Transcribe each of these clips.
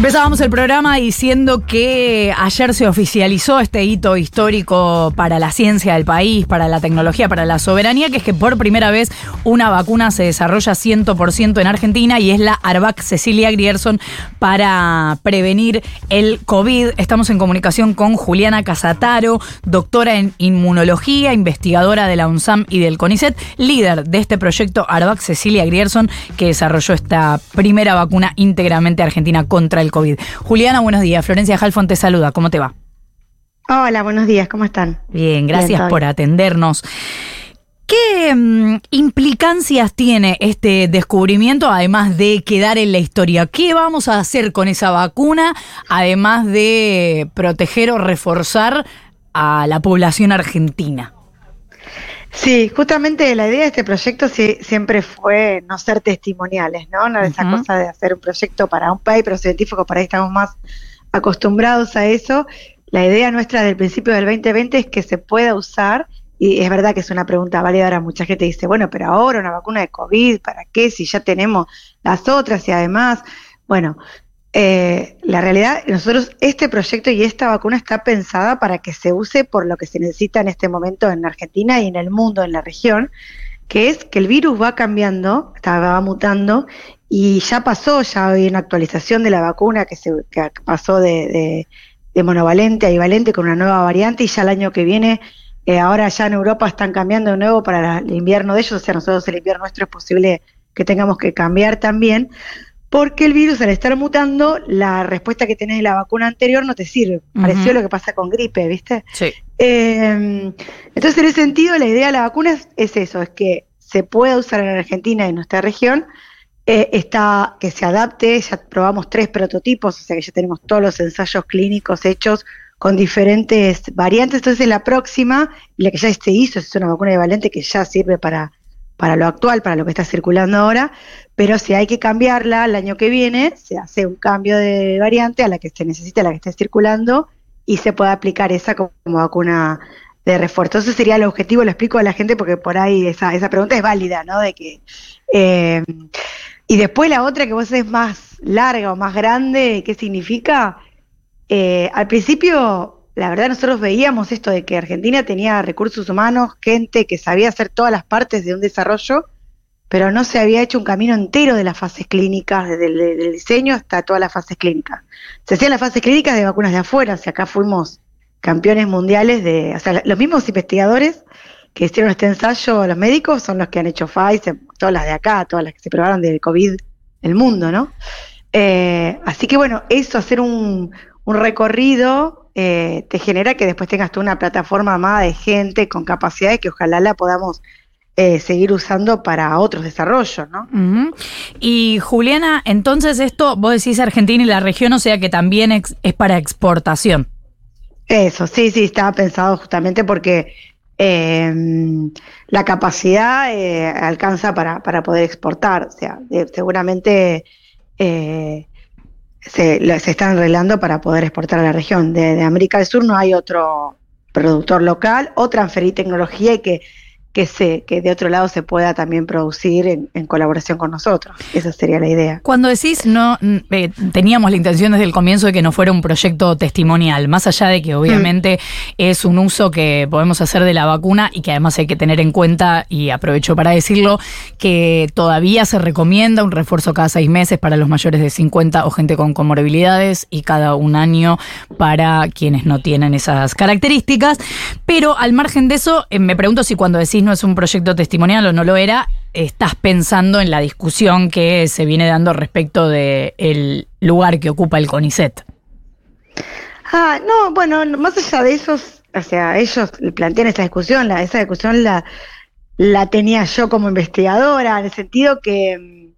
Empezábamos el programa diciendo que ayer se oficializó este hito histórico para la ciencia del país, para la tecnología, para la soberanía, que es que por primera vez una vacuna se desarrolla 100% en Argentina y es la Arvac Cecilia Grierson para prevenir el COVID. Estamos en comunicación con Juliana Casataro, doctora en inmunología, investigadora de la UNSAM y del CONICET, líder de este proyecto Arvac Cecilia Grierson, que desarrolló esta primera vacuna íntegramente argentina contra el COVID. Juliana, buenos días. Florencia Halfon te saluda. ¿Cómo te va? Hola, buenos días. ¿Cómo están? Bien, gracias por atendernos. ¿Qué mm, implicancias tiene este descubrimiento, además de quedar en la historia? ¿Qué vamos a hacer con esa vacuna, además de proteger o reforzar a la población argentina? Sí, justamente la idea de este proyecto siempre fue no ser testimoniales, ¿no? No esa cosa de hacer un proyecto para un paper científico, por ahí estamos más acostumbrados a eso. La idea nuestra del principio del 2020 es que se pueda usar, y es verdad que es una pregunta válida, ahora mucha gente dice, bueno, pero ahora una vacuna de COVID, ¿para qué? Si ya tenemos las otras y además, bueno, eh, la realidad, nosotros, este proyecto y esta vacuna está pensada para que se use por lo que se necesita en este momento en Argentina y en el mundo, en la región, que es que el virus va cambiando, va mutando, y ya pasó, ya hay una actualización de la vacuna que, se, pasó de, monovalente a bivalente con una nueva variante, y ya el año que viene, eh, ahora ya en Europa están cambiando de nuevo para el invierno de ellos, o sea, nosotros el invierno nuestro es posible que tengamos que cambiar también porque el virus al estar mutando, la respuesta que tenés de la vacuna anterior no te sirve. Pareció lo que pasa con gripe, ¿viste? Sí. Eh, entonces, en ese sentido, la idea de la vacuna es, eso, es que se pueda usar en Argentina y en nuestra región, eh, está, que se adapte, ya probamos tres prototipos, o sea que ya tenemos todos los ensayos clínicos hechos con diferentes variantes, entonces la próxima, la que ya se hizo, es una vacuna bivalente que ya sirve para para lo actual, para lo que está circulando ahora, pero si hay que cambiarla el año que viene, se hace un cambio de variante a la que se necesita, a la que esté circulando, y se puede aplicar esa como, vacuna de refuerzo. Ese sería el objetivo, lo explico a la gente porque por ahí esa, esa pregunta es válida, ¿no? De que, eh, y después la otra que vos es más larga o más grande, ¿qué significa? Eh, al principio la verdad nosotros veíamos esto de que Argentina tenía recursos humanos, gente que sabía hacer todas las partes de un desarrollo, pero no se había hecho un camino entero de las fases clínicas, desde el diseño hasta todas las fases clínicas. Se hacían las fases clínicas de vacunas de afuera, o sea, acá fuimos campeones mundiales de, o sea, los mismos investigadores que hicieron este ensayo, los médicos, son los que han hecho Pfizer, todas las de acá, todas las que se probaron del COVID, el mundo, ¿no? Eh, así que bueno, eso, hacer un, un recorrido eh, te genera que después tengas tú una plataforma más de gente con capacidades que ojalá la podamos eh, seguir usando para otros desarrollos, ¿no? Y Juliana, entonces esto, vos decís Argentina y la región, o sea que también es para exportación. Eso, sí, sí, estaba pensado justamente porque em, la capacidad eh, alcanza para, para poder exportar, o sea, seguramente se, se están arreglando para poder exportar a la región. De, América del Sur no hay otro productor local o transferir tecnología y que que, se, que de otro lado se pueda también producir en, colaboración con nosotros. Esa sería la idea. Cuando decís, no eh, teníamos la intención desde el comienzo de que no fuera un proyecto testimonial, más allá de que obviamente mm. es un uso que podemos hacer de la vacuna y que además hay que tener en cuenta, y aprovecho para decirlo, que todavía se recomienda un refuerzo cada seis meses para los mayores de 50 o gente con comorbilidades y cada un año para quienes no tienen esas características. Pero al margen de eso, eh, me pregunto si cuando decís no es un proyecto testimonial o no lo era, estás pensando en la discusión que se viene dando respecto del lugar que ocupa el CONICET. Ah, no, bueno, más allá de eso, o sea, ellos plantean esa discusión, la, esa discusión la, la tenía yo como investigadora, en el sentido que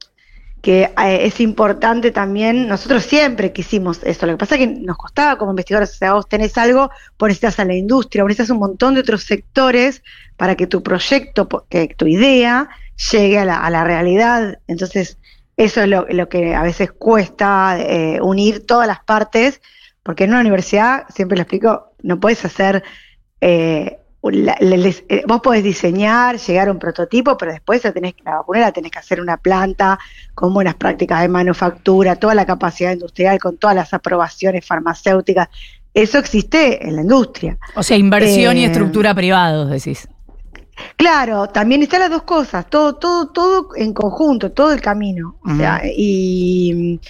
que eh, es importante también, nosotros siempre quisimos eso, lo que pasa es que nos costaba como investigadores, o sea, vos tenés algo, vos necesitas a la industria, vos necesitas un montón de otros sectores para que tu proyecto, que tu idea llegue a la, a la realidad, entonces eso es lo, lo que a veces cuesta eh, unir todas las partes, porque en una universidad, siempre lo explico, no puedes hacer... Eh, vos podés diseñar, llegar a un prototipo, pero después la, tenés, la vacuna la tenés que hacer una planta con buenas prácticas de manufactura, toda la capacidad industrial, con todas las aprobaciones farmacéuticas. Eso existe en la industria. O sea, inversión y estructura privados, decís. Claro, también están las dos cosas, todo, todo, todo en conjunto, todo el camino. O sea, y,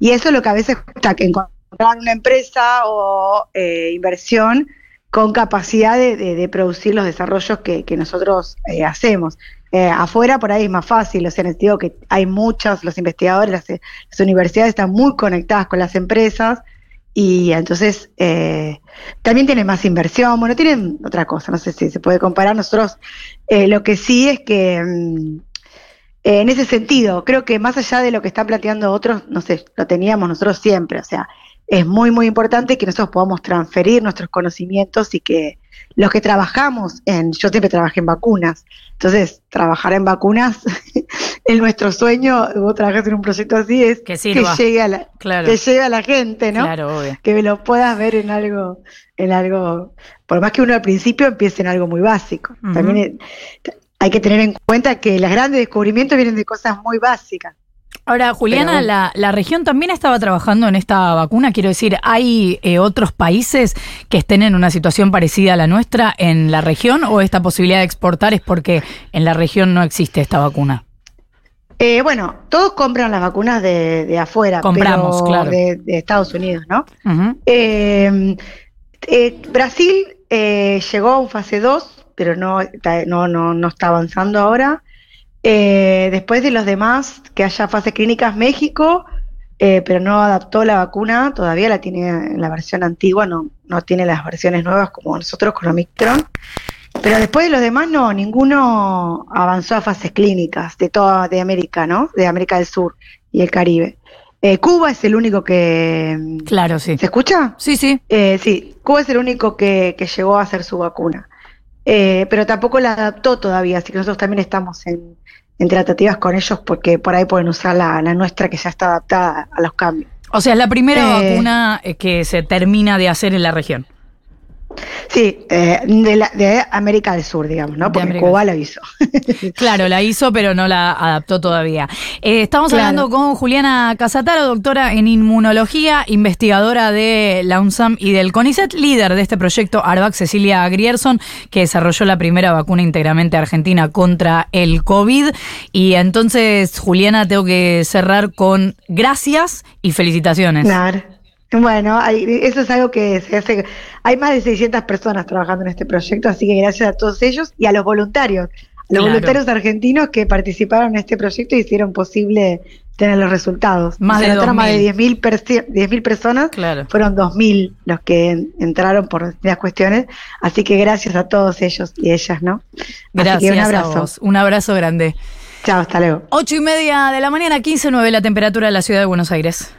eso es lo que a veces cuesta que encontrar una empresa o eh, inversión con capacidad de, producir los desarrollos que, nosotros eh, hacemos. Eh, afuera por ahí es más fácil, o sea, en el sentido que hay muchos, los investigadores, las, universidades están muy conectadas con las empresas y entonces eh, también tienen más inversión, bueno, tienen otra cosa, no sé si se puede comparar. Nosotros lo que sí es que mm, en ese sentido, creo que más allá de lo que están planteando otros, no sé, lo teníamos nosotros siempre, o sea, es muy, muy importante que nosotros podamos transferir nuestros conocimientos y que los que trabajamos en, yo siempre trabajé en vacunas, entonces trabajar en vacunas, en nuestro sueño, vos trabajás en un proyecto así, es que, llegue a la, que llegue a la gente, ¿no? Claro, obvio. Que lo puedas ver en algo, en algo, por más que uno al principio empiece en algo muy básico. También hay que tener en cuenta que los grandes descubrimientos vienen de cosas muy básicas. Ahora, Juliana, la, región también estaba trabajando en esta vacuna. Quiero decir, ¿hay eh, otros países que estén en una situación parecida a la nuestra en la región o esta posibilidad de exportar es porque en la región no existe esta vacuna? Eh, bueno, todos compran las vacunas de, afuera, Compramos, claro. de, Estados Unidos, ¿no? Eh, Brasil llegó a un fase 2, pero no, no, no, no está avanzando ahora. Eh, después de los demás, que haya fases clínicas, México, eh, pero no adaptó la vacuna, todavía la tiene en la versión antigua, no, no tiene las versiones nuevas como nosotros con Omicron. Pero después de los demás, no, ninguno avanzó a fases clínicas de toda de América, ¿no? De América del Sur y el Caribe. Eh, Cuba es el único que... Claro, sí. ¿Se escucha? Sí, sí. sí, Cuba es el único que, que llegó a hacer su vacuna. Pero tampoco la adaptó todavía, así que nosotros también estamos en, en tratativas con ellos porque por ahí pueden usar la, nuestra que ya está adaptada a los cambios. O sea, es la primera eh, vacuna eh, que se termina de hacer en la región. Sí, eh, de, América del Sur, digamos, ¿no? Porque Cuba la hizo. claro, la hizo, pero no la adaptó todavía. Eh, estamos hablando con Juliana Casataro, doctora en inmunología, investigadora de la UNSAM y del CONICET, líder de este proyecto ARVAC, Cecilia Grierson, que desarrolló la primera vacuna íntegramente argentina contra el COVID. Y entonces, Juliana, tengo que cerrar con gracias y felicitaciones. Claro. Bueno, eso es algo que se hace. Hay más de 600 personas trabajando en este proyecto, así que gracias a todos ellos y a los voluntarios, a los voluntarios argentinos que participaron en este proyecto y hicieron posible tener los resultados. Más de, más de 10.000 personas, claro. fueron 2.000 los que entraron por las cuestiones, así que gracias a todos ellos y ellas, ¿no? Gracias un abrazo. Un abrazo grande. Chao, hasta luego. Ocho y media de la mañana, 15.9 la temperatura de la ciudad de Buenos Aires.